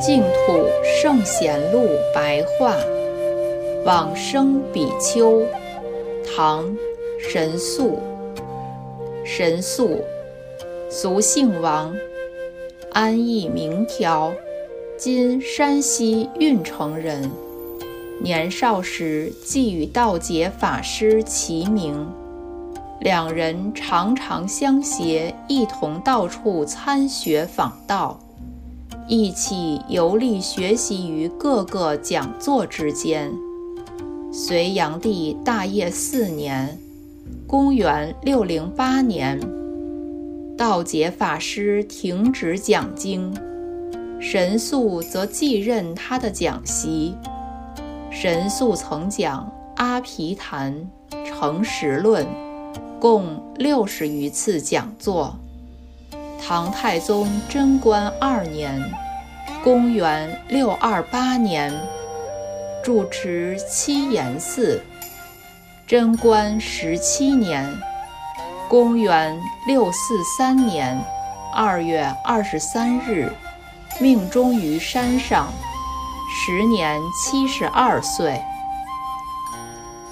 净土圣贤录白话，往生比丘，唐，神速。神速，俗姓王，安邑明条，今山西运城人。年少时即与道解法师齐名，两人常常相携，一同到处参学访道。一起游历学习于各个讲座之间。隋炀帝大业四年（公元608年），道解法师停止讲经，神速则继任他的讲席。神速曾讲《阿毗昙》《诚实论》，共六十余次讲座。唐太宗贞观二年（公元628年），住持七言寺。贞观十七年（公元643年）二月二十三日，命终于山上，时年七十二岁。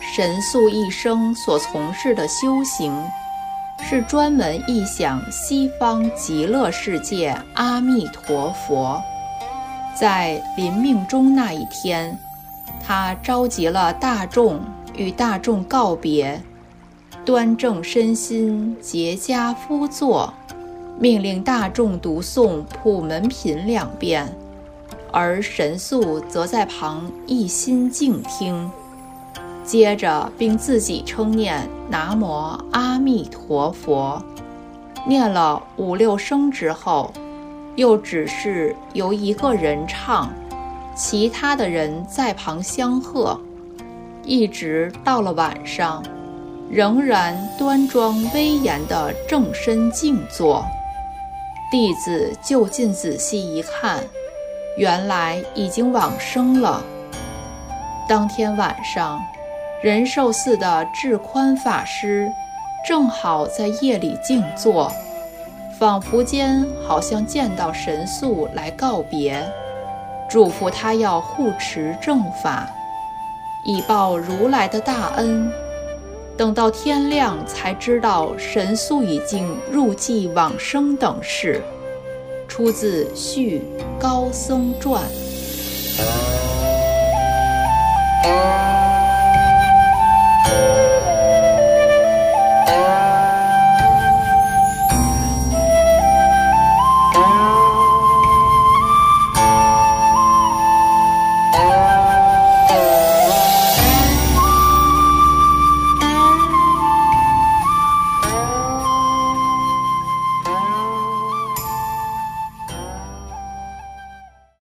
神速一生所从事的修行。是专门臆想西方极乐世界阿弥陀佛。在临命终那一天，他召集了大众，与大众告别，端正身心，结跏趺坐，命令大众读诵《普门品》两遍，而神速则在旁一心静听。接着，并自己称念“南无阿弥陀佛”，念了五六声之后，又只是由一个人唱，其他的人在旁相和，一直到了晚上，仍然端庄威严的正身静坐。弟子就近仔细一看，原来已经往生了。当天晚上。仁寿寺的智宽法师正好在夜里静坐，仿佛间好像见到神速来告别，嘱咐他要护持正法，以报如来的大恩。等到天亮才知道神速已经入寂往生等事。出自《续高僧传》。